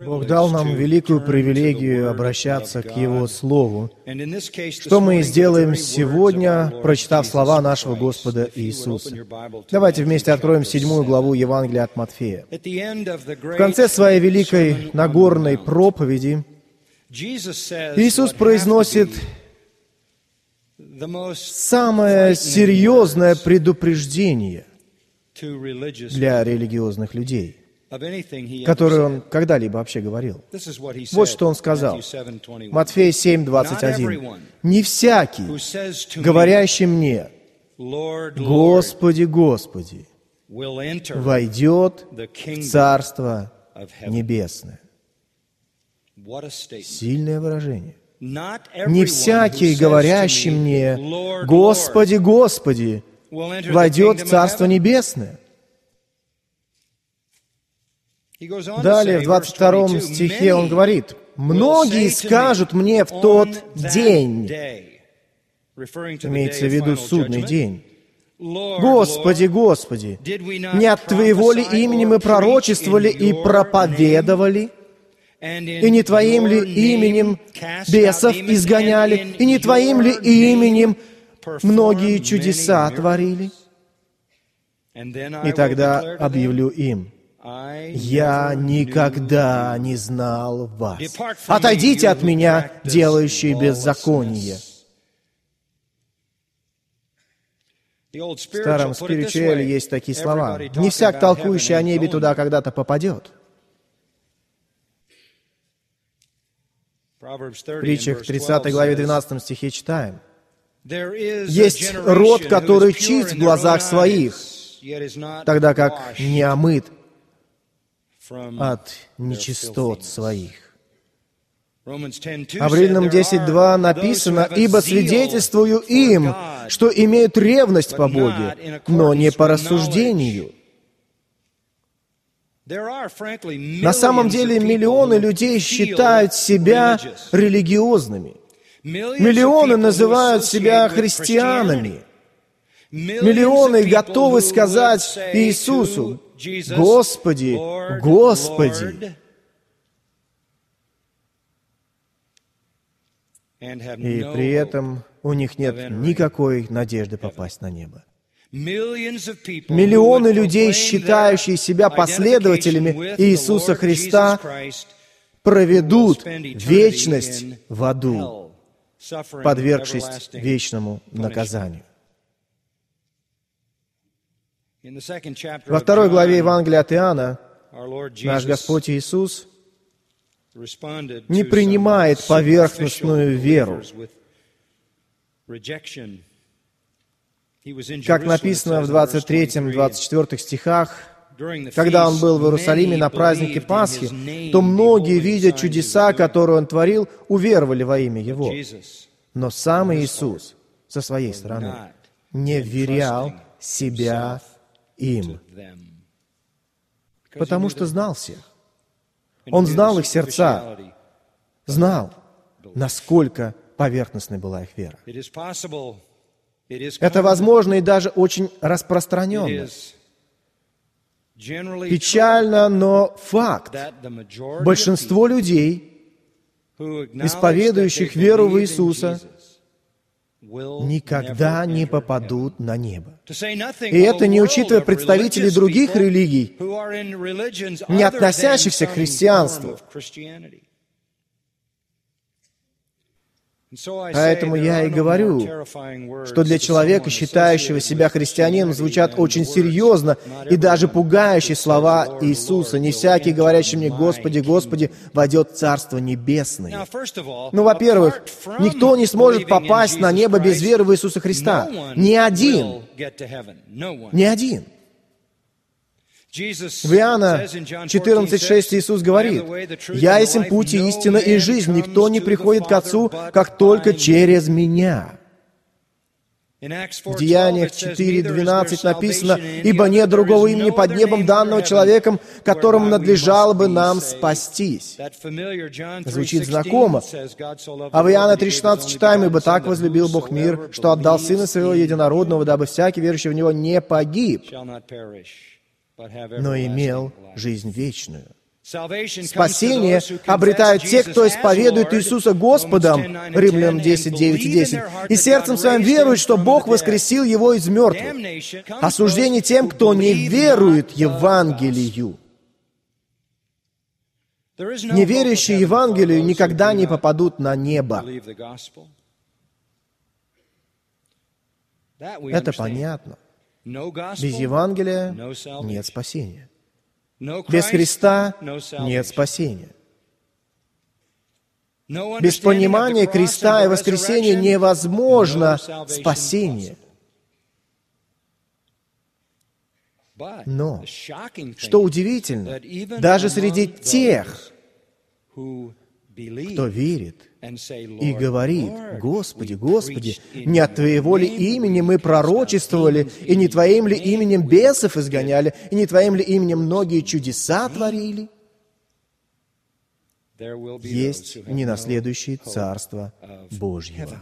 Бог дал нам великую привилегию обращаться к Его Слову, что мы и сделаем сегодня, прочитав слова нашего Господа Иисуса. Давайте вместе откроем седьмую главу Евангелия от Матфея. В конце своей великой Нагорной проповеди Иисус произносит самое серьезное предупреждение для религиозных людей который он когда-либо вообще говорил. Вот что он сказал. Матфея 7, 21. «Не всякий, говорящий мне, Господи, Господи, войдет в Царство Небесное». Сильное выражение. Не всякий, говорящий мне, Господи, Господи, войдет в Царство Небесное. Далее, в 22 стихе он говорит, «Многие скажут мне в тот день», имеется в виду судный день, «Господи, Господи, не от Твоего ли имени мы пророчествовали и проповедовали?» И не Твоим ли именем бесов изгоняли, и не Твоим ли именем многие чудеса творили? И тогда объявлю им, я никогда не знал вас. Отойдите от меня, делающие беззаконие. В старом спиричуэле есть такие слова. «Не всяк, толкующий о небе, туда когда-то попадет». В притчах 30 главе 12 стихе читаем. «Есть род, который чист в глазах своих, тогда как не омыт от нечистот своих. А в Римлянам 10.2 написано, «Ибо свидетельствую им, что имеют ревность по Боге, но не по рассуждению». На самом деле миллионы людей считают себя религиозными. Миллионы называют себя христианами. Миллионы готовы сказать Иисусу, Господи, Господи. И при этом у них нет никакой надежды попасть на небо. Миллионы людей, считающие себя последователями Иисуса Христа, проведут вечность в аду, подвергшись вечному наказанию. Во второй главе Евангелия от Иоанна наш Господь Иисус не принимает поверхностную веру. Как написано в 23-24 стихах, когда он был в Иерусалиме на празднике Пасхи, то многие, видя чудеса, которые он творил, уверовали во имя его. Но сам Иисус со своей стороны не вверял себя им, потому что знал всех. Он знал их сердца, знал, насколько поверхностной была их вера. Это возможно и даже очень распространенно. Печально, но факт. Большинство людей, исповедующих веру в Иисуса, никогда не попадут на небо. И это не учитывая представителей других религий, не относящихся к христианству. Поэтому я и говорю, что для человека, считающего себя христианином, звучат очень серьезно и даже пугающие слова Иисуса. «Не всякий, говорящий мне, Господи, Господи, войдет в Царство Небесное». Ну, во-первых, никто не сможет попасть на небо без веры в Иисуса Христа. Ни один. Ни один. В Иоанна 14,6 Иисус говорит, «Я есть путь и истина и жизнь. Никто не приходит к Отцу, как только через Меня». В Деяниях 4.12 написано, «Ибо нет другого имени под небом данного человеком, которому надлежало бы нам спастись». Звучит знакомо. А в Иоанна 3.16 читаем, «Ибо так возлюбил Бог мир, что отдал Сына Своего Единородного, дабы всякий верующий в Него не погиб, но имел жизнь вечную. Спасение обретают те, кто исповедует Иисуса Господом, Римлянам 10, 9 и 10, и сердцем своим верует, что Бог воскресил его из мертвых. Осуждение тем, кто не верует Евангелию. Неверующие Евангелию никогда не попадут на небо. Это понятно. Без Евангелия нет спасения. Без Христа нет спасения. Без понимания креста и воскресения невозможно спасение. Но, что удивительно, даже среди тех, кто верит и говорит, «Господи, Господи, не от Твоего ли имени мы пророчествовали, и не Твоим ли именем бесов изгоняли, и не Твоим ли именем многие чудеса творили?» Есть ненаследующие Царство Божьего.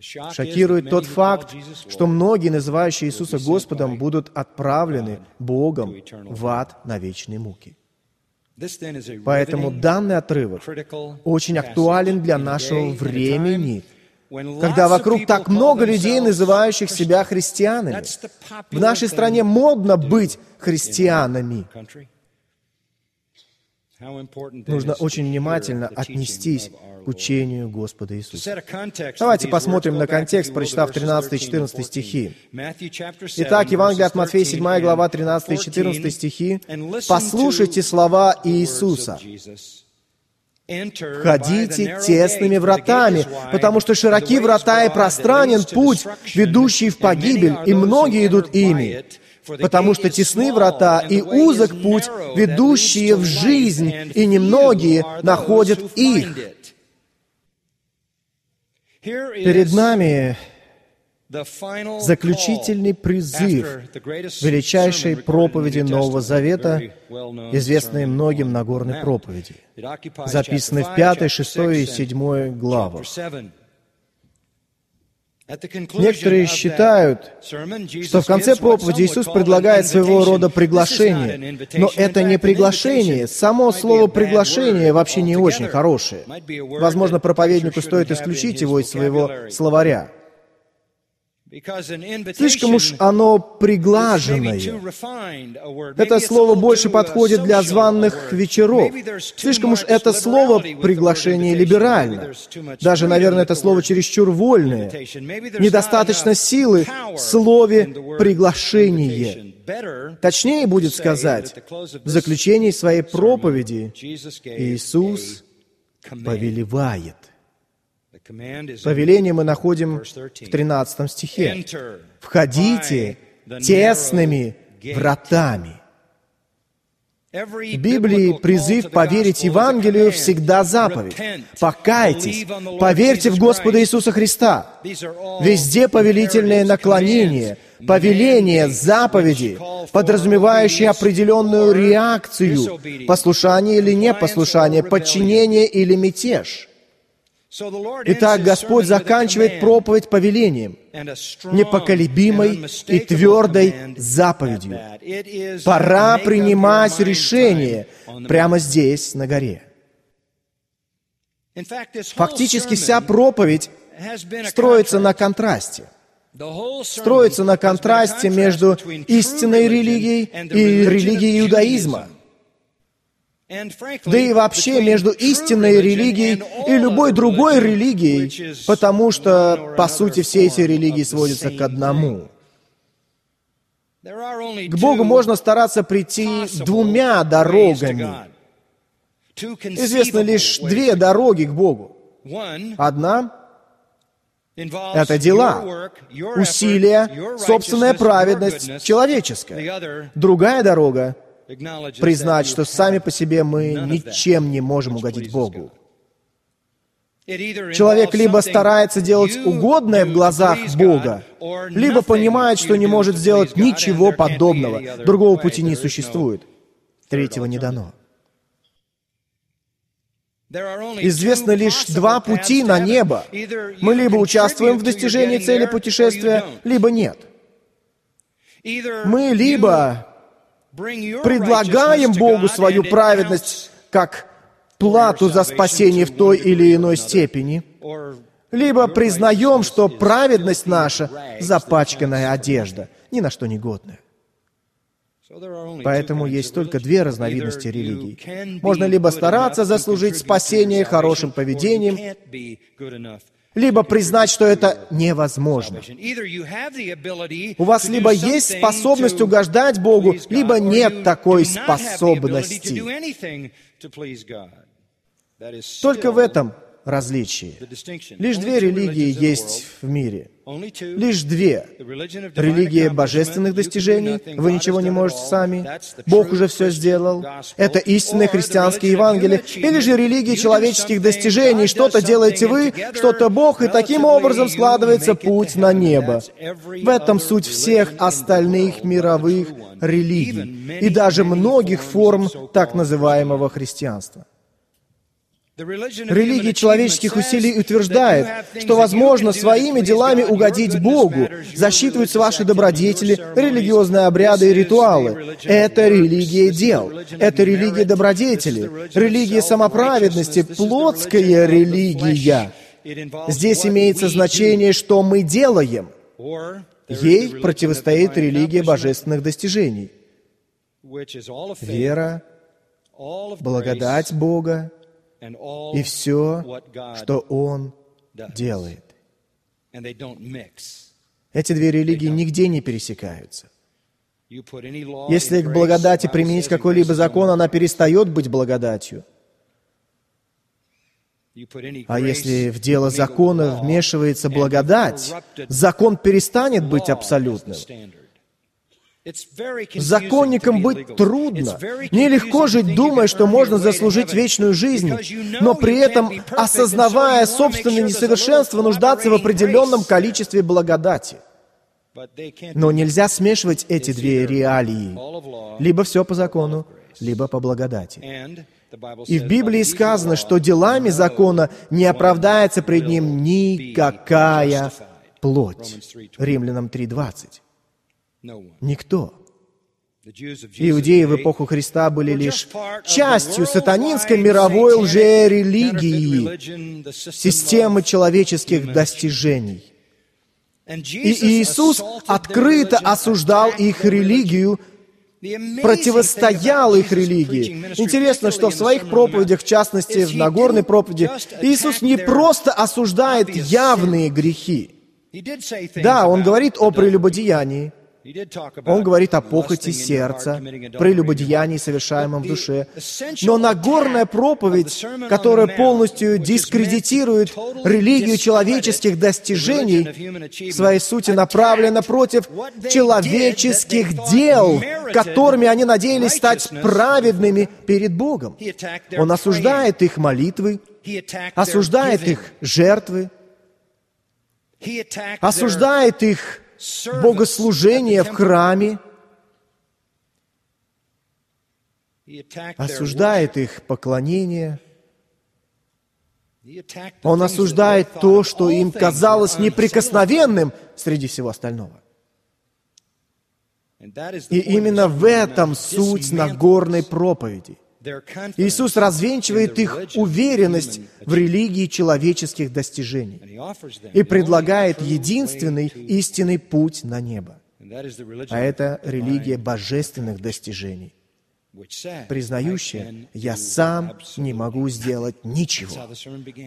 Шокирует тот факт, что многие, называющие Иисуса Господом, будут отправлены Богом в ад на вечные муки. Поэтому данный отрывок очень актуален для нашего времени, когда вокруг так много людей, называющих себя христианами. В нашей стране модно быть христианами. Нужно очень внимательно отнестись к учению Господа Иисуса. Давайте посмотрим на контекст, прочитав 13 и 14 стихи. Итак, Евангелие от Матфея, 7 глава, 13 и 14 стихи. «Послушайте слова Иисуса». «Входите тесными вратами, потому что широки врата и пространен путь, ведущий в погибель, и многие идут ими потому что тесны врата и узок путь, ведущие в жизнь, и немногие находят их. Перед нами заключительный призыв величайшей проповеди Нового Завета, известной многим Нагорной проповеди, записанной в 5, 6 и 7 главах. Некоторые считают, что в конце проповеди Иисус предлагает своего рода приглашение. Но это не приглашение. Само слово «приглашение» вообще не очень хорошее. Возможно, проповеднику стоит исключить его из своего словаря. Слишком уж оно приглаженное. Это слово больше подходит для званных вечеров. Слишком уж это слово приглашение либерально. Даже, наверное, это слово чересчур вольное. Недостаточно силы в слове приглашение. Точнее будет сказать, в заключении своей проповеди Иисус повелевает. Повеление мы находим в 13 стихе. «Входите тесными вратами». В Библии призыв поверить Евангелию всегда заповедь. Покайтесь, поверьте в Господа Иисуса Христа. Везде повелительное наклонение, повеление, заповеди, подразумевающие определенную реакцию, послушание или непослушание, подчинение или мятеж – Итак, Господь заканчивает проповедь повелением, непоколебимой и твердой заповедью. Пора принимать решение прямо здесь, на горе. Фактически вся проповедь строится на контрасте. Строится на контрасте между истинной религией и религией иудаизма – да и вообще между истинной религией и любой другой религией, потому что, по сути, все эти религии сводятся к одному. К Богу можно стараться прийти двумя дорогами. Известно лишь две дороги к Богу. Одна — это дела, усилия, собственная праведность человеческая. Другая дорога признать, что сами по себе мы ничем не можем угодить Богу. Человек либо старается делать угодное в глазах Бога, либо понимает, что не может сделать ничего подобного. Другого пути не существует. Третьего не дано. Известно лишь два пути на небо. Мы либо участвуем в достижении цели путешествия, либо нет. Мы либо предлагаем Богу свою праведность как плату за спасение в той или иной степени, либо признаем, что праведность наша — запачканная одежда, ни на что не годная. Поэтому есть только две разновидности религий. Можно либо стараться заслужить спасение хорошим поведением, либо признать, что это невозможно. У вас либо есть способность угождать Богу, либо нет такой способности. Только в этом различие. Лишь две религии есть в мире. Лишь две. Религия божественных достижений, вы ничего не можете сами, Бог уже все сделал. Это истинное христианское Евангелие. Или же религия человеческих достижений, что-то делаете вы, что-то Бог, и таким образом складывается путь на небо. В этом суть всех остальных мировых религий и даже многих форм так называемого христианства. Религия человеческих усилий утверждает, что возможно своими делами угодить Богу, засчитываются ваши добродетели, религиозные обряды и ритуалы. Это религия дел, это религия добродетели, религия самоправедности, плотская религия. Здесь имеется значение, что мы делаем. Ей противостоит религия божественных достижений. Вера, благодать Бога, и все, что Он делает. Эти две религии нигде не пересекаются. Если к благодати применить какой-либо закон, она перестает быть благодатью. А если в дело закона вмешивается благодать, закон перестанет быть абсолютным. Законникам быть трудно. Нелегко жить, думая, что можно заслужить вечную жизнь, но при этом, осознавая собственное несовершенство, нуждаться в определенном количестве благодати. Но нельзя смешивать эти две реалии. Либо все по закону, либо по благодати. И в Библии сказано, что делами закона не оправдается пред ним никакая плоть. Римлянам 3.20. Никто. Иудеи в эпоху Христа были лишь частью сатанинской мировой лжерелигии, системы человеческих достижений. И Иисус открыто осуждал их религию, противостоял их религии. Интересно, что в своих проповедях, в частности, в Нагорной проповеди, Иисус не просто осуждает явные грехи. Да, Он говорит о прелюбодеянии, он говорит о похоти сердца, прелюбодеянии, совершаемом в душе. Но Нагорная проповедь, которая полностью дискредитирует религию человеческих достижений, в своей сути направлена против человеческих дел, которыми они надеялись стать праведными перед Богом. Он осуждает их молитвы, осуждает их жертвы, осуждает их богослужение в храме, осуждает их поклонение. Он осуждает то, что им казалось неприкосновенным среди всего остального. И именно в этом суть Нагорной проповеди. Иисус развенчивает их уверенность в религии человеческих достижений и предлагает единственный истинный путь на небо. А это религия божественных достижений признающая, «Я сам не могу сделать ничего».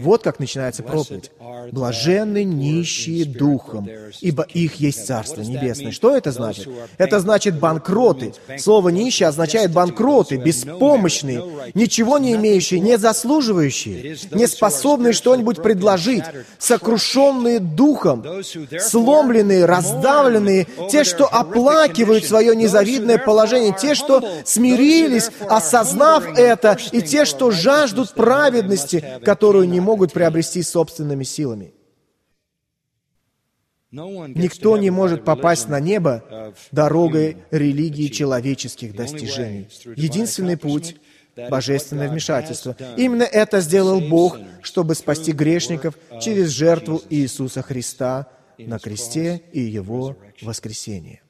Вот как начинается проповедь. «Блаженны нищие духом, ибо их есть Царство Небесное». Что это значит? Это значит банкроты. Слово «нищие» означает банкроты, беспомощные, ничего не имеющие, не заслуживающие, не способные что-нибудь предложить, сокрушенные духом, сломленные, раздавленные, те, что оплакивают свое незавидное положение, те, что смирились смирились, осознав это, и те, что жаждут праведности, которую не могут приобрести собственными силами. Никто не может попасть на небо дорогой религии человеческих достижений. Единственный путь — божественное вмешательство. Именно это сделал Бог, чтобы спасти грешников через жертву Иисуса Христа на кресте и Его воскресение.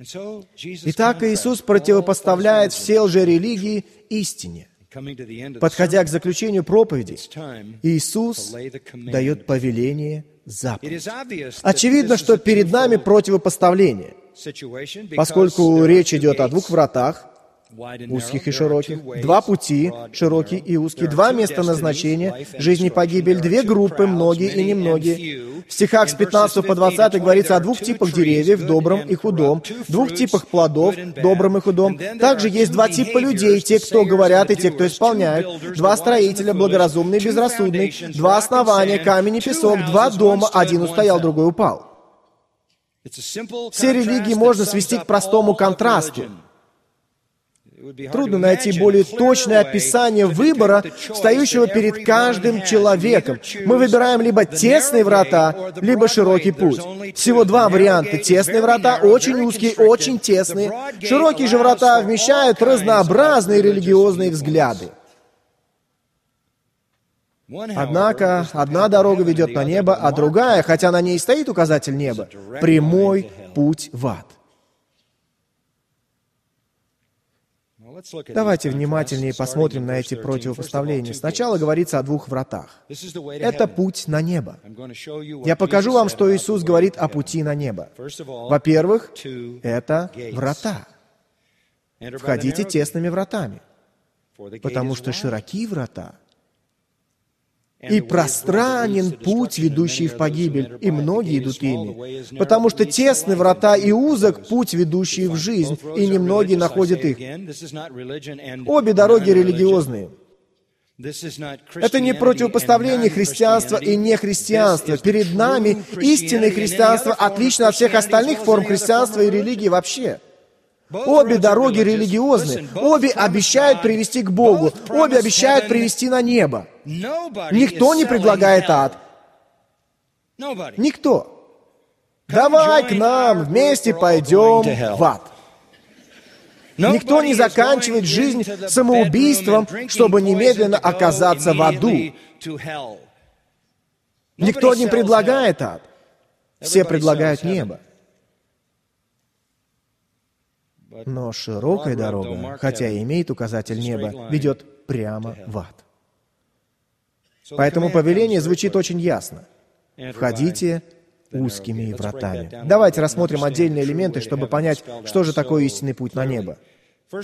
Итак, Иисус противопоставляет все лжерелигии истине. Подходя к заключению проповеди, Иисус дает повеление заповедь. Очевидно, что перед нами противопоставление, поскольку речь идет о двух вратах, узких и широких, два пути, широкий и узкий, два места назначения, жизнь и погибель, две группы, многие и немногие. В стихах с 15 по 20 говорится о двух типах деревьев, добром и худом, двух типах плодов, добром и худом. Также есть два типа людей, те, кто говорят, и те, кто исполняют. Два строителя, благоразумный и безрассудный, два основания, камень и песок, два дома, один устоял, другой упал. Все религии можно свести к простому контрасту. Трудно найти более точное описание выбора, стоящего перед каждым человеком. Мы выбираем либо тесные врата, либо широкий путь. Всего два варианта. Тесные врата очень узкие, очень тесные. Широкие же врата вмещают разнообразные религиозные взгляды. Однако одна дорога ведет на небо, а другая, хотя на ней стоит указатель неба, прямой путь в ад. Давайте внимательнее посмотрим на эти противопоставления. Сначала говорится о двух вратах. Это путь на небо. Я покажу вам, что Иисус говорит о пути на небо. Во-первых, это врата. Входите тесными вратами, потому что широки врата, и пространен путь, ведущий в погибель, и многие идут ими. Потому что тесны врата и узок путь, ведущий в жизнь, и немногие находят их. Обе дороги религиозные. Это не противопоставление христианства и нехристианства. Перед нами истинное христианство отлично от всех остальных форм христианства и религии вообще. Обе дороги религиозны. Обе обещают привести к Богу. Обе обещают привести на небо. Никто не предлагает ад. Никто. Давай к нам, вместе пойдем в ад. Никто не заканчивает жизнь самоубийством, чтобы немедленно оказаться в аду. Никто не предлагает ад. Все предлагают небо. Но широкая дорога, хотя и имеет указатель неба, ведет прямо в ад. Поэтому повеление звучит очень ясно. Входите узкими вратами. Давайте рассмотрим отдельные элементы, чтобы понять, что же такое истинный путь на небо.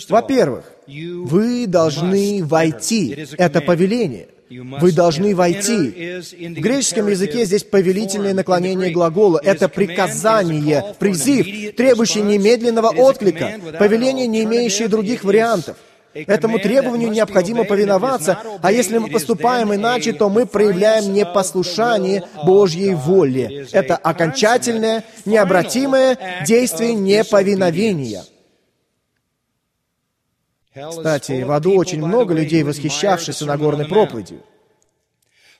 Во-первых, вы должны войти. Это повеление. Вы должны войти. В греческом языке здесь повелительное наклонение глагола. Это приказание, призыв, требующий немедленного отклика, повеление, не имеющее других вариантов. Этому требованию необходимо повиноваться, а если мы поступаем иначе, то мы проявляем непослушание Божьей воле. Это окончательное, необратимое действие неповиновения. Кстати, в аду очень много людей, восхищавшихся Нагорной проповедью.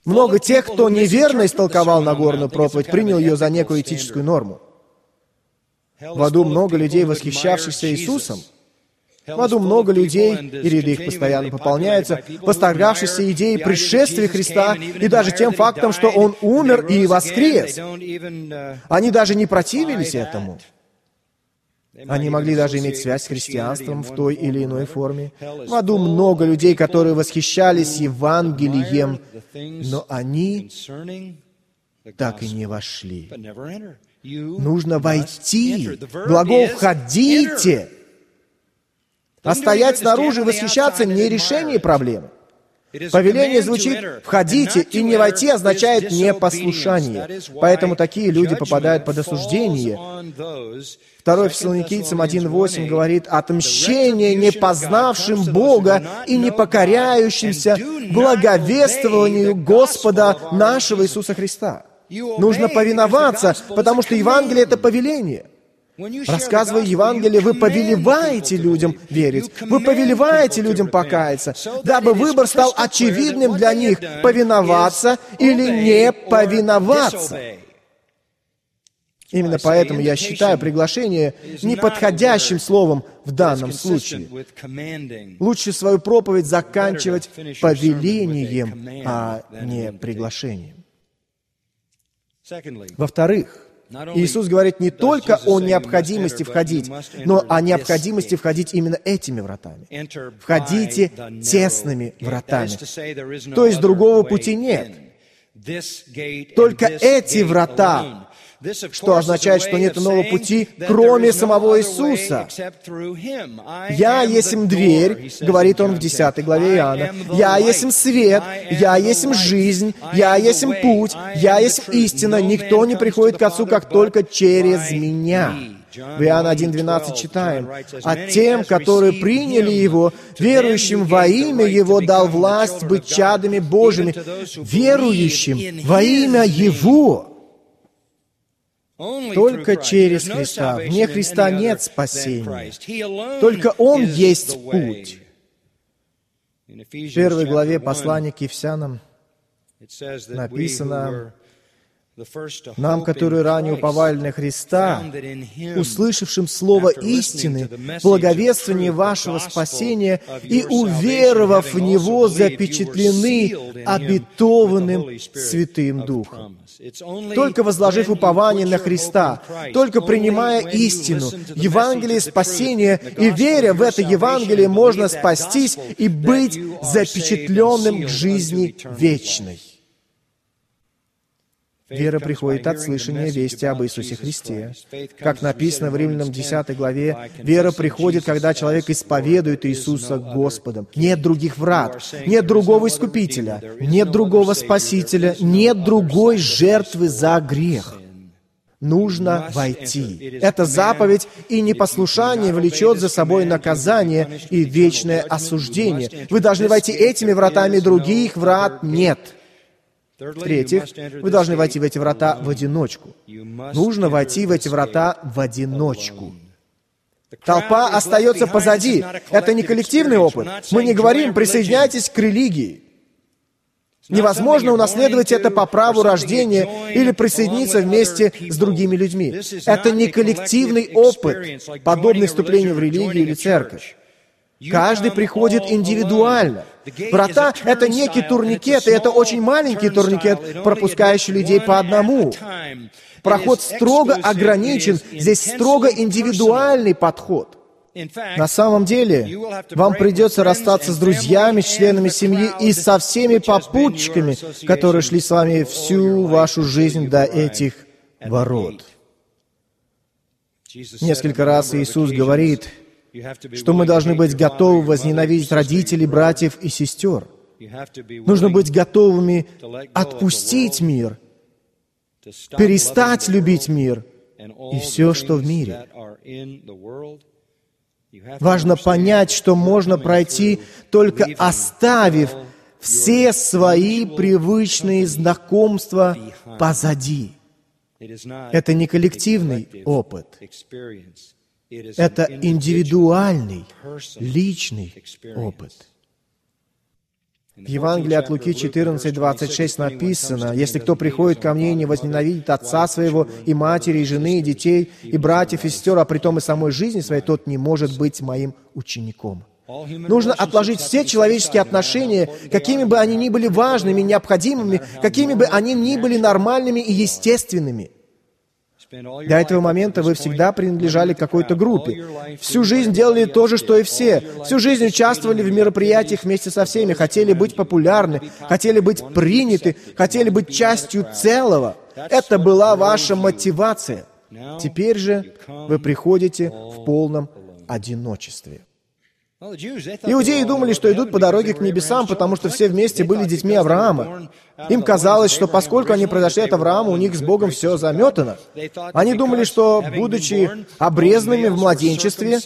Много тех, кто неверно истолковал Нагорную проповедь, принял ее за некую этическую норму. В аду много людей, восхищавшихся Иисусом. В аду много людей, и ряды их постоянно пополняются, восторгавшихся идеей пришествия Христа и даже тем фактом, что Он умер и воскрес. Они даже не противились этому. Они могли даже иметь связь с христианством в той или иной форме. В аду много людей, которые восхищались Евангелием, но они так и не вошли. Нужно войти. Глагол «входите». А стоять снаружи и восхищаться не решение проблемы. Повеление звучит «входите», и «не войти» означает «непослушание». Поэтому такие люди попадают под осуждение. Второй Фессалоникийцам 1.8 говорит «отмщение не познавшим Бога и не покоряющимся благовествованию Господа нашего Иисуса Христа». Нужно повиноваться, потому что Евангелие — это повеление — Рассказывая Евангелие, вы повелеваете людям верить, вы повелеваете людям покаяться, дабы выбор стал очевидным для них, повиноваться или не повиноваться. Именно поэтому я считаю приглашение неподходящим словом в данном случае. Лучше свою проповедь заканчивать повелением, а не приглашением. Во-вторых, Иисус говорит не только о необходимости входить, но о необходимости входить именно этими вратами. Входите тесными вратами. То есть другого пути нет. Только эти врата что означает, что нет иного пути, кроме самого Иисуса. «Я есмь дверь», говорит он в 10 главе Иоанна. «Я есмь свет, я есмь жизнь, я есмь путь, я есмь истина. Никто не приходит к Отцу, как только через Меня». В Иоанна 1.12 читаем, «А тем, которые приняли Его, верующим во имя Его, дал власть быть чадами Божьими, верующим во имя Его». Только через Христа. Вне Христа нет спасения. Только Он есть путь. В первой главе послания к Ефсянам написано, нам, которые ранее уповали на Христа, услышавшим слово истины, благовествование вашего спасения и уверовав в Него, запечатлены обетованным Святым Духом. Только возложив упование на Христа, только принимая истину, Евангелие спасения и веря в это Евангелие, можно спастись и быть запечатленным к жизни вечной. Вера приходит от слышания вести об Иисусе Христе. Как написано в Римлянам 10 главе, вера приходит, когда человек исповедует Иисуса Господом. Нет других врат, нет другого Искупителя, нет другого Спасителя, нет другой жертвы за грех. Нужно войти. Это заповедь, и непослушание влечет за собой наказание и вечное осуждение. Вы должны войти этими вратами, других врат нет. В-третьих, вы должны войти в эти врата в одиночку. Нужно войти в эти врата в одиночку. Толпа остается позади. Это не коллективный опыт. Мы не говорим «присоединяйтесь к религии». Невозможно унаследовать это по праву рождения или присоединиться вместе с другими людьми. Это не коллективный опыт, подобный вступлению в религию или церковь. Каждый приходит индивидуально. Врата — это некий турникет, и это очень маленький турникет, пропускающий людей по одному. Проход строго ограничен, здесь строго индивидуальный подход. На самом деле, вам придется расстаться с друзьями, членами семьи и со всеми попутчиками, которые шли с вами всю вашу жизнь до этих ворот. Несколько раз Иисус говорит, что мы должны быть готовы возненавидеть родителей, братьев и сестер. Нужно быть готовыми отпустить мир, перестать любить мир и все, что в мире. Важно понять, что можно пройти, только оставив все свои привычные знакомства позади. Это не коллективный опыт. Это индивидуальный, личный опыт. В Евангелии от Луки 14, 26 написано, «Если кто приходит ко мне и не возненавидит отца своего, и матери, и жены, и детей, и братьев, и сестер, а при том и самой жизни своей, тот не может быть моим учеником». Нужно отложить все человеческие отношения, какими бы они ни были важными, необходимыми, какими бы они ни были нормальными и естественными – до этого момента вы всегда принадлежали какой-то группе. Всю жизнь делали то же, что и все. Всю жизнь участвовали в мероприятиях вместе со всеми, хотели быть популярны, хотели быть приняты, хотели быть частью целого. Это была ваша мотивация. Теперь же вы приходите в полном одиночестве. Иудеи думали, что идут по дороге к небесам, потому что все вместе были детьми Авраама. Им казалось, что поскольку они произошли от Авраама, у них с Богом все заметано. Они думали, что, будучи обрезанными в младенчестве,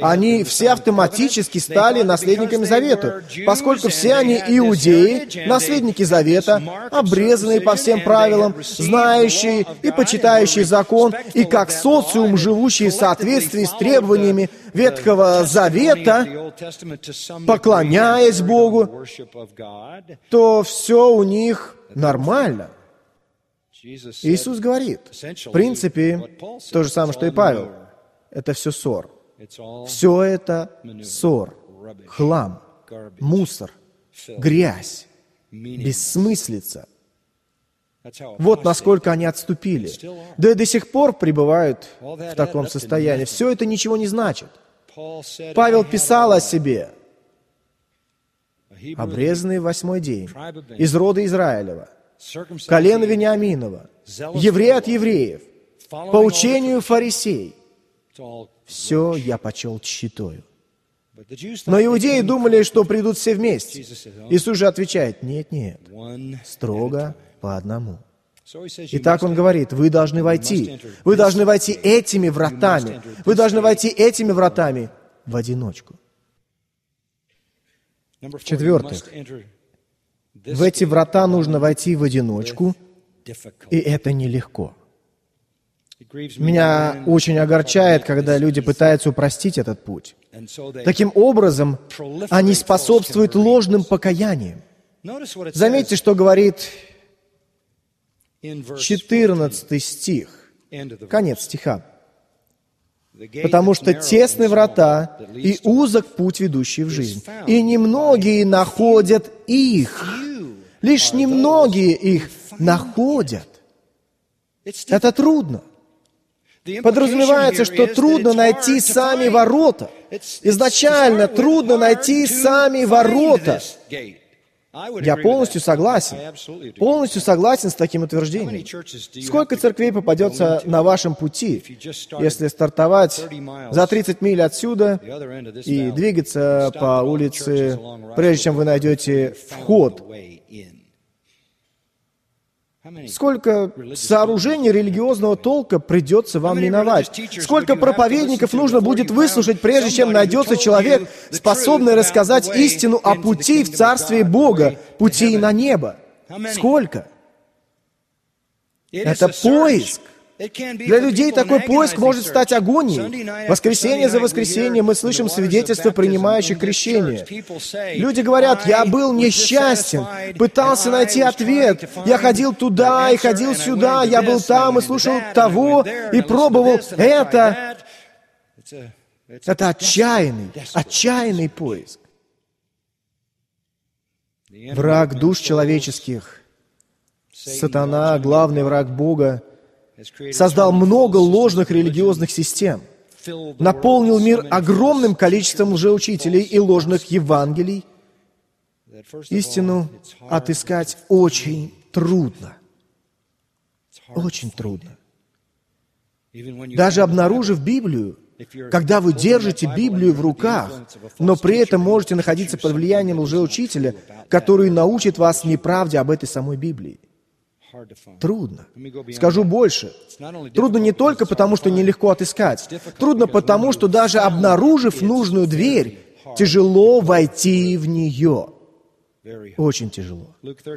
они все автоматически стали наследниками Завета, поскольку все они иудеи, наследники Завета, обрезанные по всем правилам, знающие и почитающие закон, и как социум, живущий в соответствии с требованиями Ветхого Завета, поклоняясь Богу, то все у них нормально. Иисус говорит, в принципе, то же самое, что и Павел. Это все ссор. Все это ссор, хлам, мусор, грязь, бессмыслица. Вот насколько они отступили. Да и до сих пор пребывают в таком состоянии. Все это ничего не значит. Павел писал о себе. Обрезанный в восьмой день, из рода Израилева, колено Вениаминова, еврей от евреев, по учению фарисей. Все я почел тщетою. Но иудеи думали, что придут все вместе. Иисус же отвечает, нет, нет, строго по одному. Итак, он говорит, вы должны войти. Вы должны войти этими вратами. Вы должны войти этими вратами в одиночку. В-четвертых, в эти врата нужно войти в одиночку, и это нелегко. Меня очень огорчает, когда люди пытаются упростить этот путь. Таким образом, они способствуют ложным покаяниям. Заметьте, что говорит 14 стих, конец стиха. Потому что тесны врата и узок путь, ведущий в жизнь. И немногие находят их. Лишь немногие их находят. Это трудно. Подразумевается, что трудно найти сами ворота. Изначально трудно найти сами ворота. Я полностью согласен. Полностью согласен с таким утверждением. Сколько церквей попадется на вашем пути, если стартовать за 30 миль отсюда и двигаться по улице, прежде чем вы найдете вход Сколько сооружений религиозного толка придется вам миновать? Сколько проповедников нужно будет выслушать, прежде чем найдется человек, способный рассказать истину о пути в Царстве Бога, пути на небо? Сколько? Это поиск. Для людей такой поиск может стать агонией. Воскресенье за воскресеньем мы слышим свидетельства принимающих крещение. Люди говорят, я был несчастен, пытался найти ответ, я ходил туда и ходил сюда, я был там и слушал того и пробовал это. Это отчаянный, отчаянный поиск. Враг душ человеческих, сатана, главный враг Бога, создал много ложных религиозных систем, наполнил мир огромным количеством лжеучителей и ложных Евангелий. Истину отыскать очень трудно. Очень трудно. Даже обнаружив Библию, когда вы держите Библию в руках, но при этом можете находиться под влиянием лжеучителя, который научит вас неправде об этой самой Библии. Трудно. Скажу больше. Трудно не только потому, что нелегко отыскать. Трудно потому, что даже обнаружив нужную дверь, тяжело войти в нее. Очень тяжело.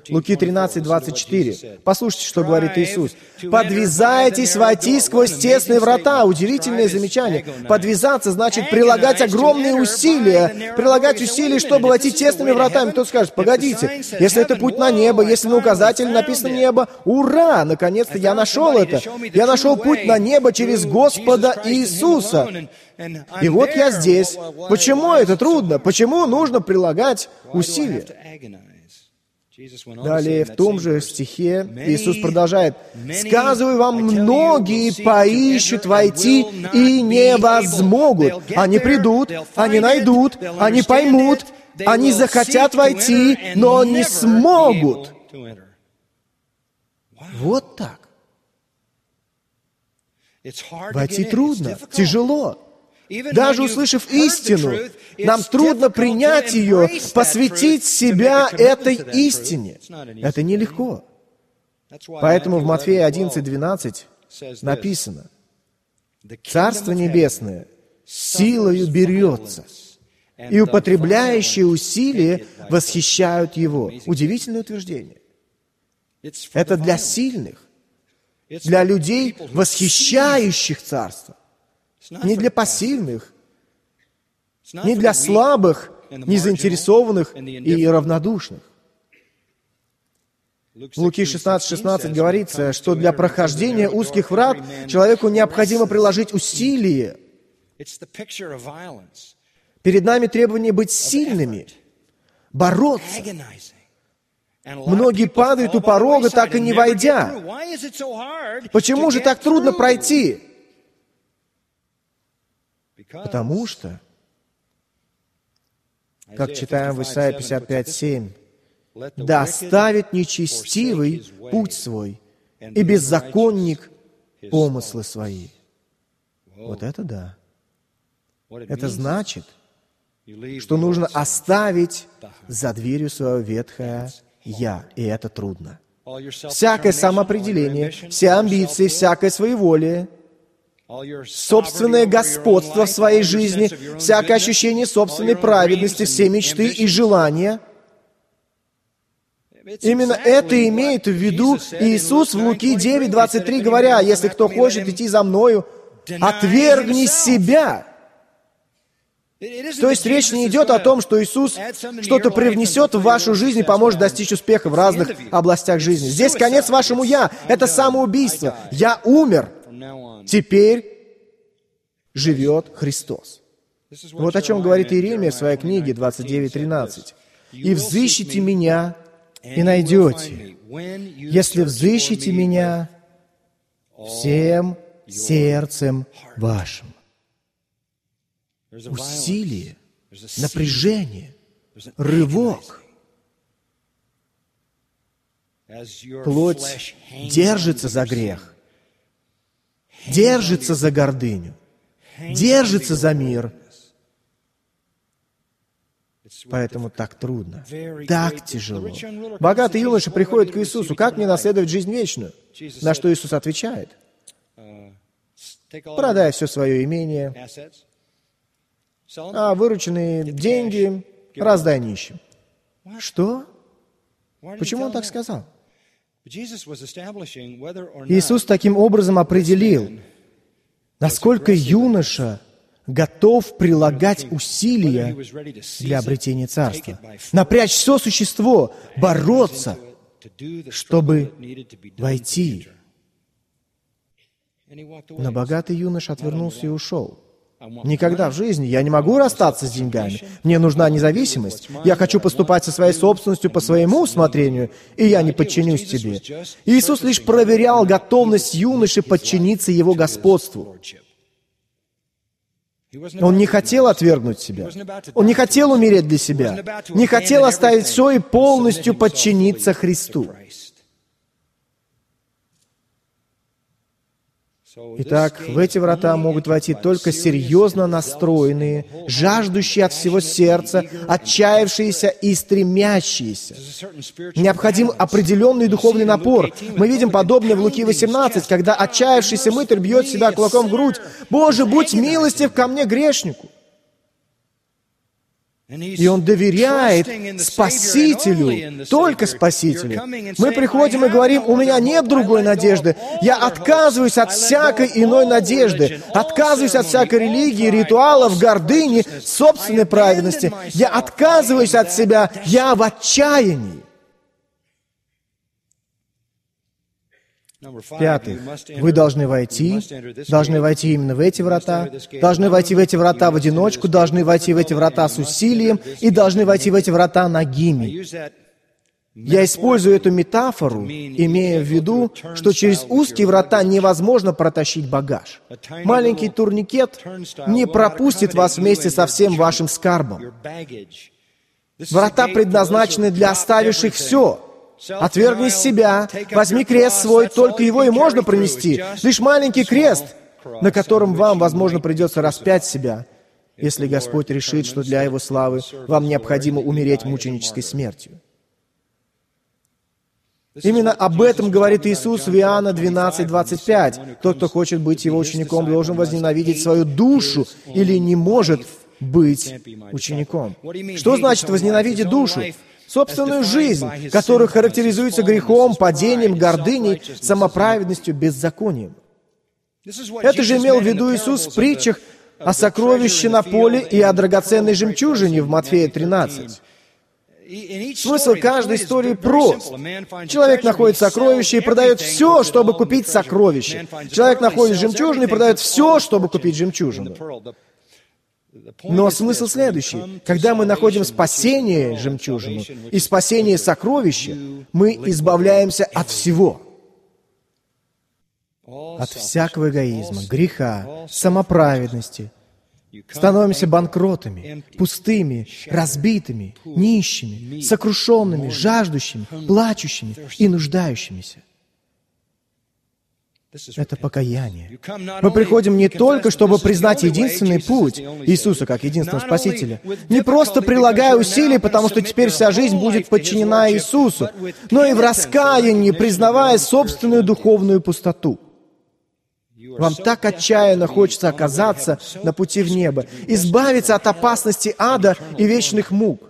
Луки 13, 24. Послушайте, что говорит Иисус. «Подвязайтесь войти сквозь тесные врата». Удивительное замечание. Подвязаться значит прилагать огромные усилия. Прилагать усилия, чтобы войти тесными вратами. Кто скажет, погодите, если это путь на небо, если на указателе написано небо, ура, наконец-то я нашел это. Я нашел путь на небо через Господа Иисуса. И вот я здесь. Почему это трудно? Почему нужно прилагать усилия? Далее в том же стихе Иисус продолжает, «Сказываю вам, многие поищут войти и не возмогут. Они придут, они найдут, они поймут, они захотят войти, но не смогут». Вот так. Войти трудно, тяжело. Даже услышав истину, нам трудно принять ее, посвятить себя этой истине. Это нелегко. Поэтому в Матфея 11:12 написано, «Царство Небесное силою берется, и употребляющие усилия восхищают его». Удивительное утверждение. Это для сильных, для людей, восхищающих царство не для пассивных, не для слабых, незаинтересованных и равнодушных. В Луки 16, 16 говорится, что для прохождения узких врат человеку необходимо приложить усилие. Перед нами требование быть сильными, бороться. Многие падают у порога, так и не войдя. Почему же так трудно пройти? Потому что, как читаем в Исаии 55.7, «Да оставит нечестивый путь свой, и беззаконник помыслы свои». Вот это да. Это значит, что нужно оставить за дверью свое ветхое «я», и это трудно. Всякое самоопределение, все амбиции, всякое своеволие, собственное господство в своей жизни, всякое ощущение собственной праведности, все мечты и желания – Именно это имеет в виду Иисус в Луки 9, 23, говоря, «Если кто хочет идти за Мною, отвергни себя». То есть речь не идет о том, что Иисус что-то привнесет в вашу жизнь и поможет достичь успеха в разных областях жизни. Здесь конец вашему «я». Это самоубийство. «Я умер». Теперь живет Христос. Вот о чем говорит Иеремия в своей книге 29.13. «И взыщите меня, и найдете, если взыщите меня всем сердцем вашим» усилие, напряжение, рывок. Плоть держится за грех, держится за гордыню, держится за мир. Поэтому так трудно, так тяжело. Богатый юноша приходит к Иисусу. Как мне наследовать жизнь вечную? На что Иисус отвечает? Продай все свое имение, а вырученные деньги раздай нищим. Что? Почему он так сказал? Иисус таким образом определил, насколько юноша готов прилагать усилия для обретения царства, напрячь все существо, бороться, чтобы войти. Но богатый юноша отвернулся и ушел. Никогда в жизни я не могу расстаться с деньгами. Мне нужна независимость. Я хочу поступать со своей собственностью по своему усмотрению, и я не подчинюсь тебе. Иисус лишь проверял готовность юноши подчиниться его господству. Он не хотел отвергнуть себя. Он не хотел умереть для себя. Не хотел оставить все и полностью подчиниться Христу. Итак, в эти врата могут войти только серьезно настроенные, жаждущие от всего сердца, отчаявшиеся и стремящиеся. Необходим определенный духовный напор. Мы видим подобное в Луки 18, когда отчаявшийся мытарь бьет себя кулаком в грудь. «Боже, будь милостив ко мне, грешнику!» И он доверяет Спасителю, только Спасителю. Мы приходим и говорим, у меня нет другой надежды. Я отказываюсь от всякой иной надежды. Отказываюсь от всякой религии, ритуалов, гордыни, собственной праведности. Я отказываюсь от себя. Я в отчаянии. В-пятых, вы должны войти, должны войти именно в эти врата, должны войти в эти врата в одиночку, должны войти в эти врата с усилием и должны войти в эти врата ногими. Я использую эту метафору, имея в виду, что через узкие врата невозможно протащить багаж. Маленький турникет не пропустит вас вместе со всем вашим скарбом. Врата предназначены для оставивших все, Отвергни себя, возьми крест свой, только его и можно пронести. Лишь маленький крест, на котором вам, возможно, придется распять себя, если Господь решит, что для Его славы вам необходимо умереть мученической смертью. Именно об этом говорит Иисус в Иоанна 12, 25. Тот, кто хочет быть Его учеником, должен возненавидеть свою душу или не может быть учеником. Что значит возненавидеть душу? Собственную жизнь, которая характеризуется грехом, падением, гордыней, самоправедностью, беззаконием. Это же имел в виду Иисус в притчах о сокровище на поле и о драгоценной жемчужине в Матфея 13. Смысл каждой истории прост. Человек находит сокровище и продает все, чтобы купить сокровище. Человек находит жемчужину и продает все, чтобы купить жемчужину. Но смысл следующий. Когда мы находим спасение жемчужину и спасение сокровища, мы избавляемся от всего. От всякого эгоизма, греха, самоправедности. Становимся банкротами, пустыми, разбитыми, нищими, сокрушенными, жаждущими, плачущими и нуждающимися. Это покаяние. Мы приходим не только, чтобы признать единственный путь Иисуса как единственного Спасителя, не просто прилагая усилий, потому что теперь вся жизнь будет подчинена Иисусу, но и в раскаянии, признавая собственную духовную пустоту. Вам так отчаянно хочется оказаться на пути в небо, избавиться от опасности ада и вечных мук,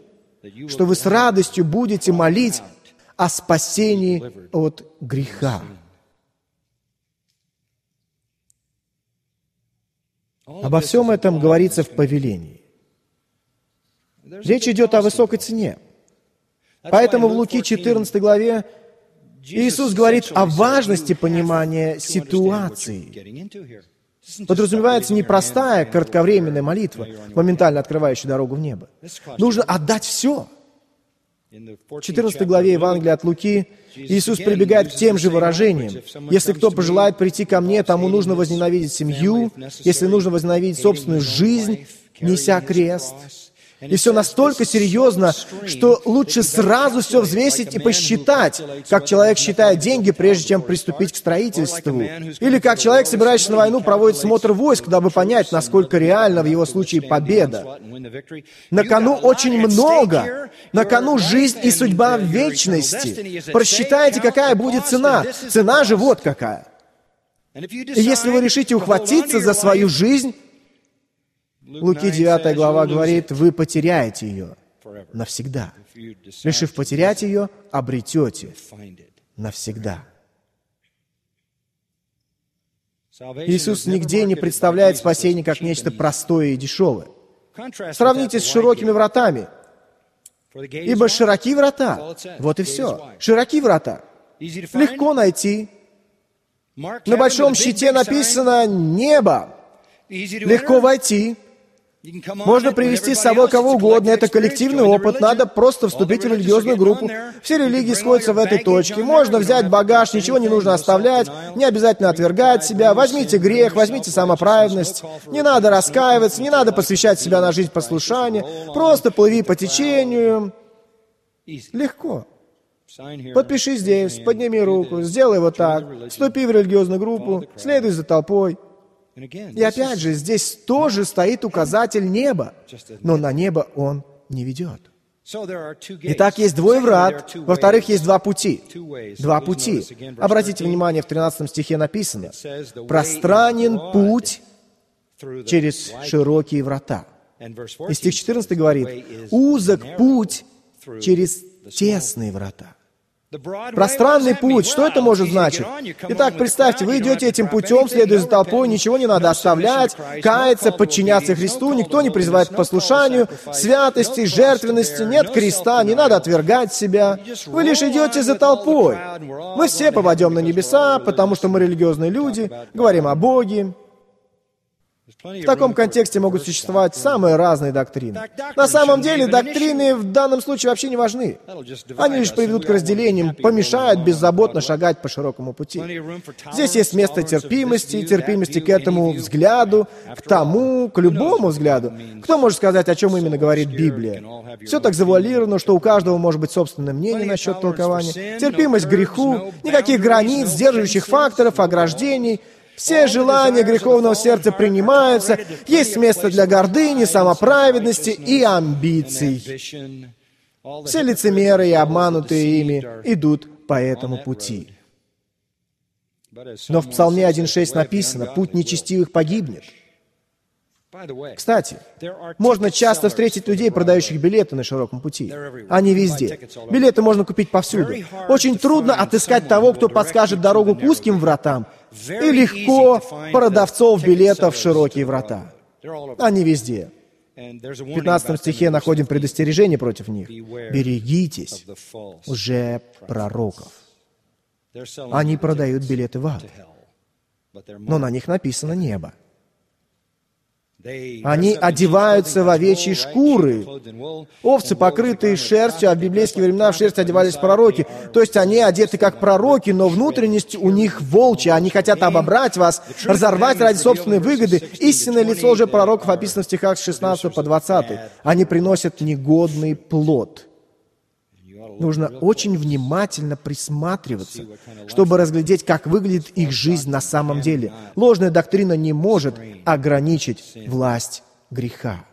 что вы с радостью будете молить о спасении от греха. Обо всем этом говорится в повелении. Речь идет о высокой цене. Поэтому в Луки 14 главе Иисус говорит о важности понимания ситуации. Подразумевается непростая, кратковременная молитва, моментально открывающая дорогу в небо. Нужно отдать все. В 14 главе Евангелия от Луки Иисус прибегает к тем же выражениям. Если кто пожелает прийти ко мне, тому нужно возненавидеть семью, если нужно возненавидеть собственную жизнь, неся крест, и все настолько серьезно, что лучше сразу все взвесить и посчитать, как человек считает деньги, прежде чем приступить к строительству. Или как человек, собирающийся на войну, проводит смотр войск, дабы понять, насколько реально в его случае победа. На кону очень много. На кону жизнь и судьба вечности. Просчитайте, какая будет цена. Цена же вот какая. И если вы решите ухватиться за свою жизнь, Луки 9 глава говорит, вы потеряете ее навсегда. Решив потерять ее, обретете навсегда. Иисус нигде не представляет спасение как нечто простое и дешевое. Сравните с широкими вратами. Ибо широки врата. Вот и все. Широки врата. Легко найти. На большом щите написано «Небо». Легко войти. Можно привести с собой кого угодно, это коллективный опыт, надо просто вступить в религиозную группу. Все религии сходятся в этой точке. Можно взять багаж, ничего не нужно оставлять, не обязательно отвергать себя. Возьмите грех, возьмите самоправедность. Не надо раскаиваться, не надо посвящать себя на жизнь послушания. Просто плыви по течению. Легко. Подпиши здесь, подними руку, сделай вот так, вступи в религиозную группу, следуй за толпой. И опять же, здесь тоже стоит указатель неба, но на небо он не ведет. Итак, есть двое врат, во-вторых, есть два пути. Два пути. Обратите внимание, в 13 стихе написано, «Пространен путь через широкие врата». И стих 14 говорит, «Узок путь через тесные врата». Пространный путь, что это может значить? Итак, представьте, вы идете этим путем, следуя за толпой, ничего не надо оставлять, каяться, подчиняться Христу, никто не призывает к послушанию, святости, жертвенности, нет креста, не надо отвергать себя. Вы лишь идете за толпой. Мы все попадем на небеса, потому что мы религиозные люди, говорим о Боге, в таком контексте могут существовать самые разные доктрины. На самом деле, доктрины в данном случае вообще не важны. Они лишь приведут к разделениям, помешают беззаботно шагать по широкому пути. Здесь есть место терпимости, терпимости к этому взгляду, к тому, к любому взгляду. Кто может сказать, о чем именно говорит Библия? Все так завуалировано, что у каждого может быть собственное мнение насчет толкования. Терпимость к греху, никаких границ, сдерживающих факторов, ограждений — все желания греховного сердца принимаются, есть место для гордыни, самоправедности и амбиций. Все лицемеры и обманутые ими идут по этому пути. Но в Псалме 1.6 написано, «Путь нечестивых погибнет». Кстати, можно часто встретить людей, продающих билеты на широком пути. Они везде. Билеты можно купить повсюду. Очень трудно отыскать того, кто подскажет дорогу к узким вратам, и легко продавцов билетов в широкие врата. Они везде. В 15 стихе находим предостережение против них. «Берегитесь уже пророков. Они продают билеты в ад, но на них написано небо. Они одеваются в овечьи шкуры. Овцы, покрытые шерстью, а в библейские времена в шерсть одевались пророки. То есть они одеты как пророки, но внутренность у них волчья. Они хотят обобрать вас, разорвать ради собственной выгоды. Истинное лицо уже пророков описано в стихах с 16 по 20. Они приносят негодный плод. Нужно очень внимательно присматриваться, чтобы разглядеть, как выглядит их жизнь на самом деле. Ложная доктрина не может ограничить власть греха.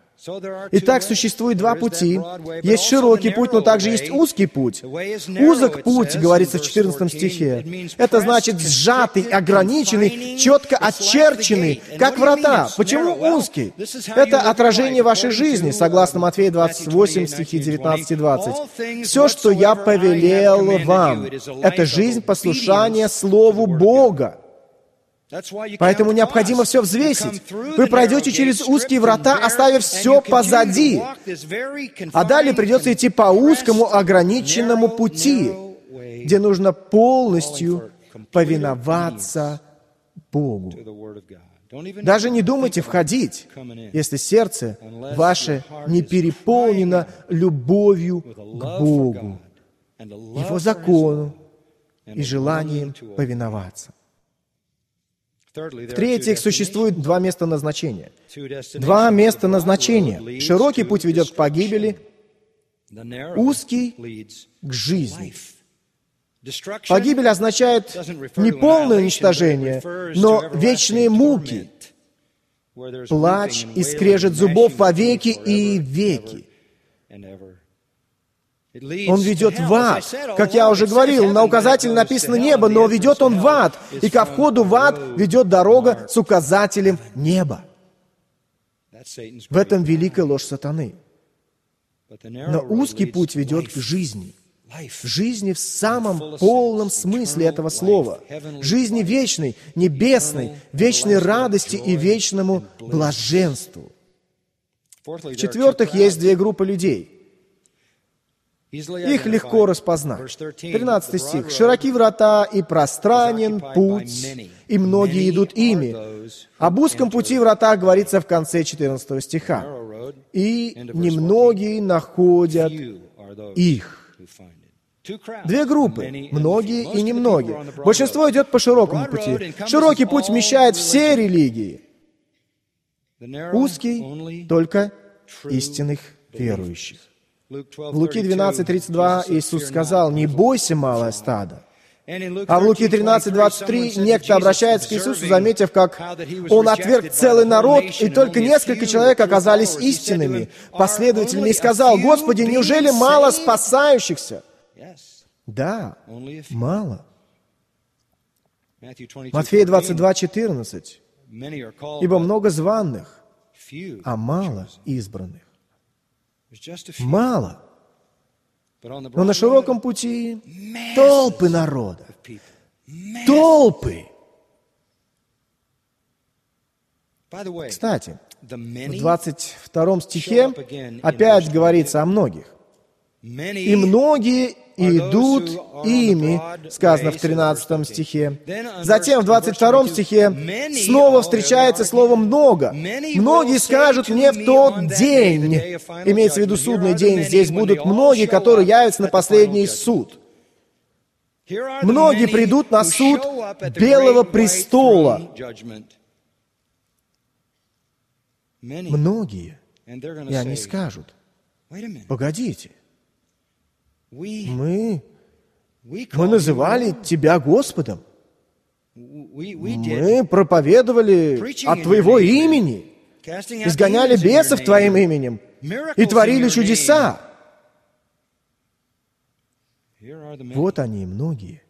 Итак, существует два пути. Есть широкий путь, но также есть узкий путь. Узок путь, говорится в 14 стихе. Это значит сжатый, ограниченный, четко очерченный, как врата. Почему узкий? Это отражение вашей жизни, согласно Матфея 28, стихи 19 и 20. «Все, что я повелел вам, это жизнь послушания Слову Бога». Поэтому необходимо все взвесить. Вы пройдете через узкие врата, оставив все позади. А далее придется идти по узкому ограниченному пути, где нужно полностью повиноваться Богу. Даже не думайте входить, если сердце ваше не переполнено любовью к Богу, Его закону и желанием повиноваться. В-третьих, существует два места назначения. Два места назначения. Широкий путь ведет к погибели, узкий — к жизни. Погибель означает не полное уничтожение, но вечные муки, плач и скрежет зубов во веки и веки. Он ведет в ад. Как я уже говорил, на указателе написано «небо», но ведет он в ад. И ко входу в ад ведет дорога с указателем «небо». В этом великая ложь сатаны. Но узкий путь ведет к жизни. Жизни в самом полном смысле этого слова. Жизни вечной, небесной, вечной радости и вечному блаженству. В-четвертых, есть две группы людей – их легко распознать. 13 стих. «Широки врата и пространен путь, и многие идут ими». Об узком пути врата говорится в конце 14 стиха. «И немногие находят их». Две группы, многие и немногие. Большинство идет по широкому пути. Широкий путь вмещает все религии. Узкий только истинных верующих. В Луки 12:32 Иисус сказал, «Не бойся, малое стадо». А в Луки 13:23 некто обращается к Иисусу, заметив, как он отверг целый народ, и только несколько человек оказались истинными, последователями, и сказал, «Господи, неужели мало спасающихся?» Да, мало. Матфея 22:14. «Ибо много званных, а мало избранных». Мало. Но на широком пути толпы народа. Толпы. Кстати, в 22 стихе опять говорится о многих. И многие идут ими, сказано в 13 стихе. Затем в 22 стихе снова встречается слово «много». Многие скажут мне в тот день, имеется в виду судный день, здесь будут многие, которые явятся на последний суд. Многие придут на суд Белого престола. Многие. И они скажут, погодите, мы, мы называли Тебя Господом. Мы проповедовали от Твоего имени, изгоняли бесов Твоим именем и творили чудеса. Вот они, многие.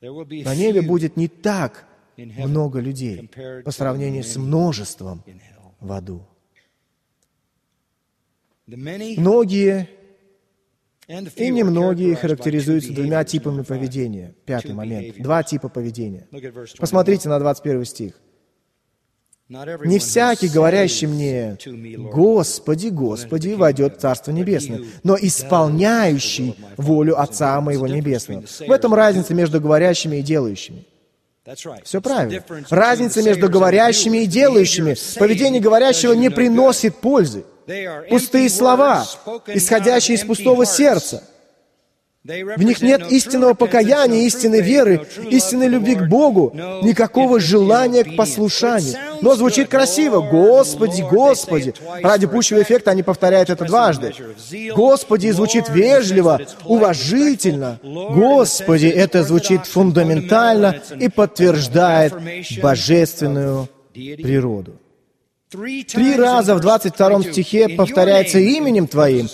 На небе будет не так много людей по сравнению с множеством в аду. Многие и немногие характеризуются двумя типами поведения. Пятый момент. Два типа поведения. Посмотрите на 21 стих. «Не всякий, говорящий мне, Господи, Господи, войдет в Царство Небесное, но исполняющий волю Отца Моего Небесного». В этом разница между говорящими и делающими. Все правильно. Разница между говорящими и делающими. Поведение говорящего не приносит пользы. Пустые слова, исходящие из пустого сердца – в них нет истинного покаяния, истинной веры, истинной любви к Богу, никакого желания к послушанию. Но звучит красиво. Господи, Господи. Ради пущего эффекта они повторяют это дважды. Господи звучит вежливо, уважительно. Господи, это звучит фундаментально и подтверждает божественную природу. Три раза в 22 стихе повторяется именем Твоим,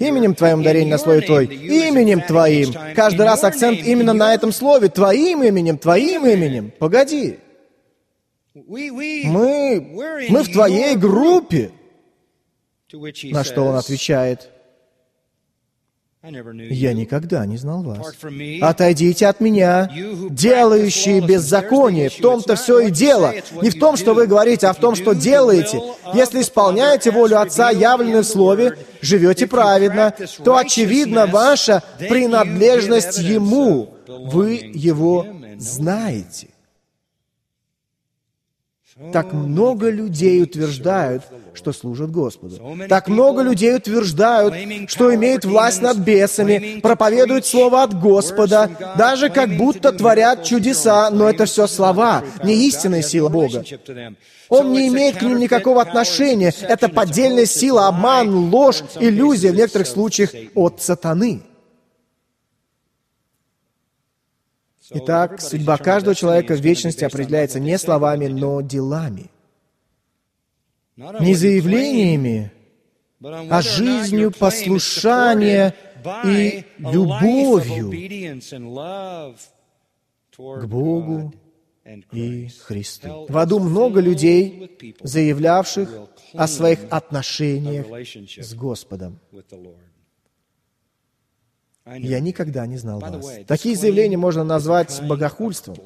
именем Твоим ударение на слове Твой, именем Твоим. Каждый раз акцент именно на этом слове, Твоим именем, Твоим именем. Погоди. Мы, мы в Твоей группе. На что он отвечает, я никогда не знал вас. Отойдите от меня, делающие беззаконие. В том-то все и дело. Не в том, что вы говорите, а в том, что делаете. Если исполняете волю Отца, явленную в Слове, живете праведно, то очевидно ваша принадлежность Ему. Вы Его знаете. Так много людей утверждают, что служат Господу. Так много людей утверждают, что имеют власть над бесами, проповедуют Слово от Господа, даже как будто творят чудеса, но это все слова, не истинная сила Бога. Он не имеет к ним никакого отношения. Это поддельная сила, обман, ложь, иллюзия, в некоторых случаях от сатаны. Итак, судьба каждого человека в вечности определяется не словами, но делами. Не заявлениями, а жизнью послушания и любовью к Богу и Христу. В аду много людей, заявлявших о своих отношениях с Господом. Я никогда не знал вас. Такие заявления можно назвать богохульством.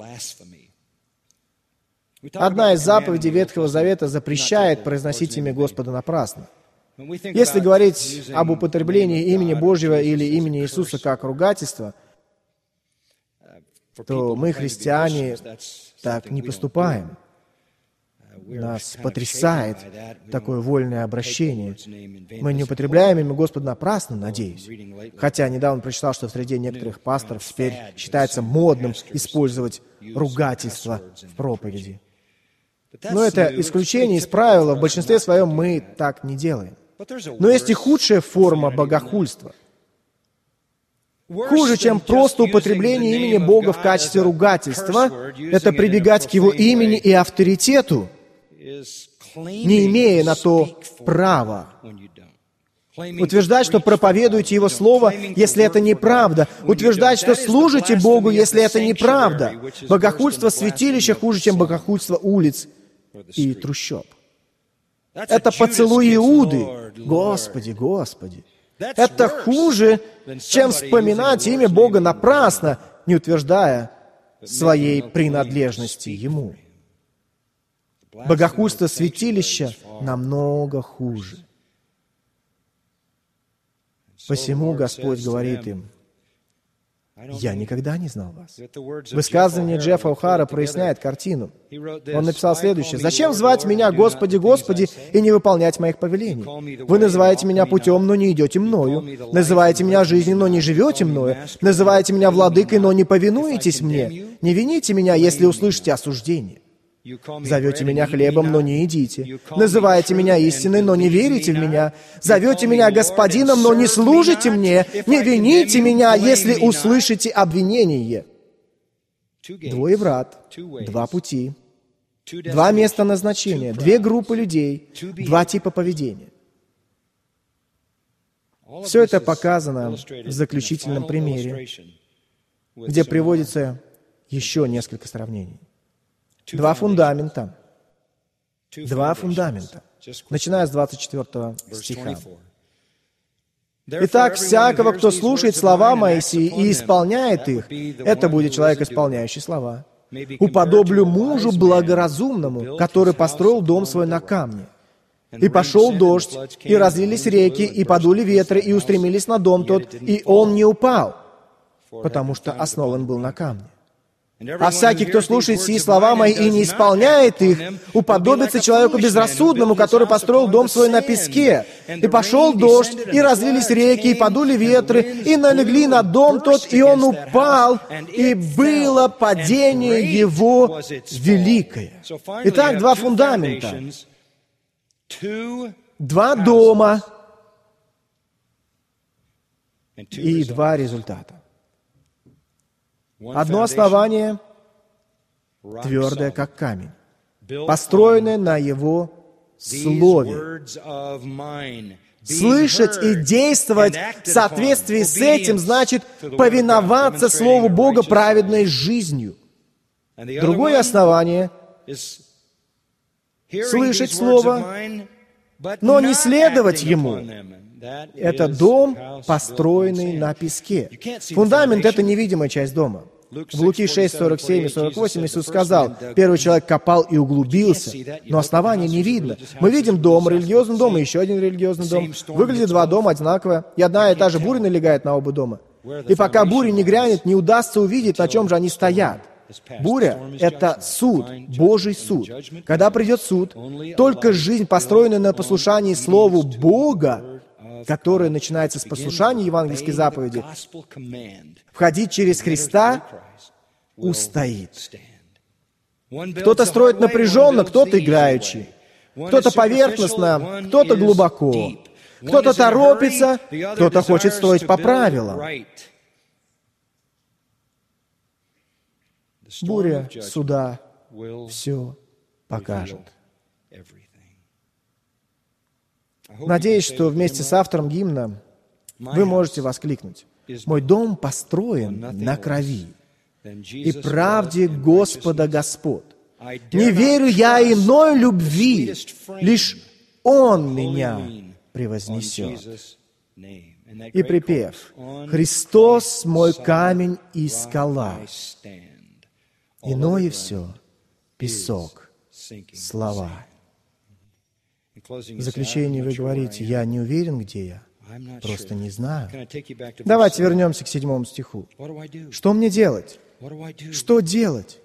Одна из заповедей Ветхого Завета запрещает произносить имя Господа напрасно. Если говорить об употреблении имени Божьего или имени Иисуса как ругательство, то мы, христиане, так не поступаем. Нас потрясает такое вольное обращение. Мы не употребляем имя Господа напрасно, надеюсь. Хотя недавно прочитал, что в среде некоторых пасторов теперь считается модным использовать ругательство в проповеди. Но это исключение из правила. В большинстве своем мы так не делаем. Но есть и худшая форма богохульства. Хуже, чем просто употребление имени Бога в качестве ругательства, это прибегать к Его имени и авторитету, не имея на то права. Утверждать, что проповедуете Его Слово, если это неправда. Утверждать, что служите Богу, если это неправда. Богохульство святилища хуже, чем богохульство улиц и трущоб. Это поцелуй Иуды. Господи, Господи. Это хуже, чем вспоминать имя Бога напрасно, не утверждая своей принадлежности Ему. Богохульство святилища намного хуже. Посему Господь говорит им, «Я никогда не знал вас». Высказывание Джеффа Ухара проясняет картину. Он написал следующее. «Зачем звать меня Господи, Господи и не выполнять моих повелений? Вы называете меня путем, но не идете мною. Называете меня жизнью, но не живете мною. Называете меня владыкой, но не повинуетесь мне. Не вините меня, если услышите осуждение. Зовете меня хлебом, но не едите. Называете меня истиной, но не верите в меня. Зовете меня господином, но не служите мне. Не вините меня, если услышите обвинение. Двое врат, два пути, два места назначения, две группы людей, два типа поведения. Все это показано в заключительном примере, где приводится еще несколько сравнений. Два фундамента. Два фундамента. Начиная с 24 стиха. Итак, всякого, кто слушает слова Моисии и исполняет их, это будет человек, исполняющий слова. Уподоблю мужу благоразумному, который построил дом свой на камне. И пошел дождь, и разлились реки, и подули ветры, и устремились на дом тот, и он не упал, потому что основан был на камне. А всякий, кто слушает сии слова мои и не исполняет их, уподобится человеку безрассудному, который построил дом свой на песке. И пошел дождь, и разлились реки, и подули ветры, и налегли на дом тот, и он упал, и было падение его великое. Итак, два фундамента. Два дома и два результата. Одно основание твердое, как камень, построенное на его слове. Слышать и действовать в соответствии с этим значит повиноваться Слову Бога праведной жизнью. Другое основание — слышать Слово, но не следовать Ему. Это дом, построенный на песке. Фундамент — это невидимая часть дома. В Луки 6, 47 и 48 Иисус сказал, первый человек копал и углубился, но основания не видно. Мы видим дом, религиозный дом и еще один религиозный дом. Выглядят два дома одинаково, и одна и та же буря налегает на оба дома. И пока буря не грянет, не удастся увидеть, на чем же они стоят. Буря — это суд, Божий суд. Когда придет суд, только жизнь, построенная на послушании Слову Бога, которая начинается с послушания евангельской заповеди, входить через Христа, устоит. Кто-то строит напряженно, кто-то играючи, кто-то поверхностно, кто-то глубоко, кто-то торопится, кто-то хочет строить по правилам. Буря суда все покажет. Надеюсь, что вместе с автором гимна вы можете воскликнуть. «Мой дом построен на крови и правде Господа Господ. Не верю я иной любви, лишь Он меня превознесет». И припев «Христос мой камень и скала, иное все — песок, слова». В заключение вы говорите, я не уверен, где я, просто не знаю. Давайте вернемся к седьмому стиху. Что мне делать? Что делать?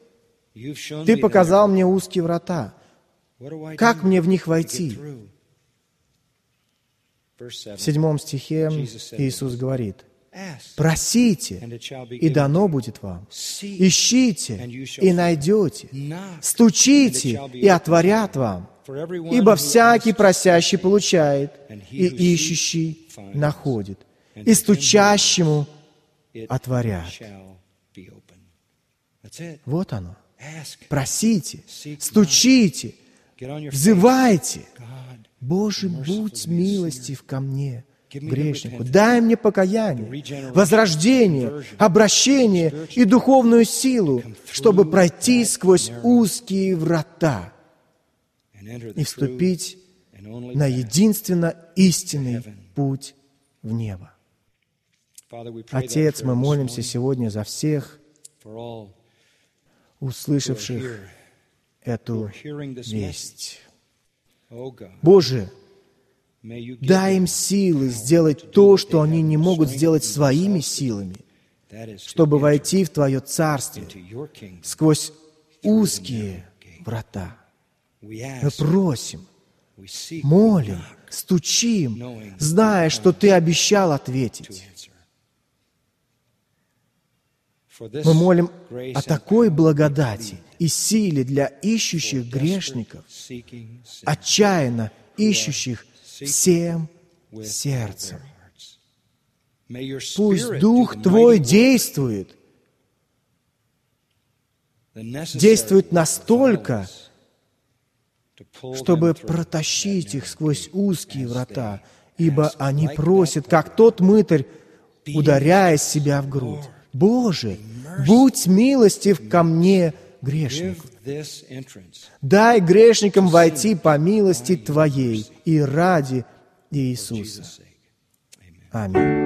Ты показал мне узкие врата. Как мне в них войти? В седьмом стихе Иисус говорит, «Просите, и дано будет вам. Ищите, и найдете. Стучите, и отворят вам. Ибо всякий просящий получает, и ищущий находит, и стучащему отворят. Вот оно. Просите, стучите, взывайте. Боже, будь милостив ко мне, грешнику. Дай мне покаяние, возрождение, обращение и духовную силу, чтобы пройти сквозь узкие врата и вступить на единственно истинный путь в небо. Отец, мы молимся сегодня за всех, услышавших эту весть. Боже, дай им силы сделать то, что они не могут сделать своими силами, чтобы войти в Твое Царствие сквозь узкие врата. Мы просим, молим, стучим, зная, что Ты обещал ответить. Мы молим о такой благодати и силе для ищущих грешников, отчаянно ищущих всем сердцем. Пусть Дух Твой действует, действует настолько, чтобы протащить их сквозь узкие врата, ибо они просят, как тот мытарь, ударяя себя в грудь. «Боже, будь милостив ко мне, грешнику. Дай грешникам войти по милости Твоей и ради Иисуса. Аминь.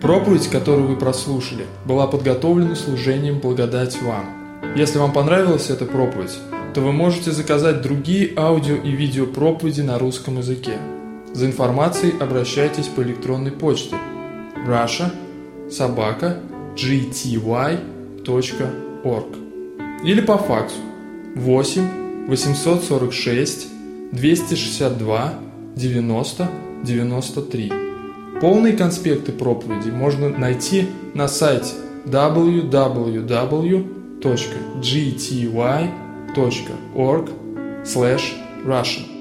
Проповедь, которую вы прослушали, была подготовлена служением «Благодать вам». Если вам понравилась эта проповедь, то вы можете заказать другие аудио и видео проповеди на русском языке. За информацией обращайтесь по электронной почте russia собака gty.org или по факсу 8 846 262 90 93. Полные конспекты проповеди можно найти на сайте www.gty.org/russian.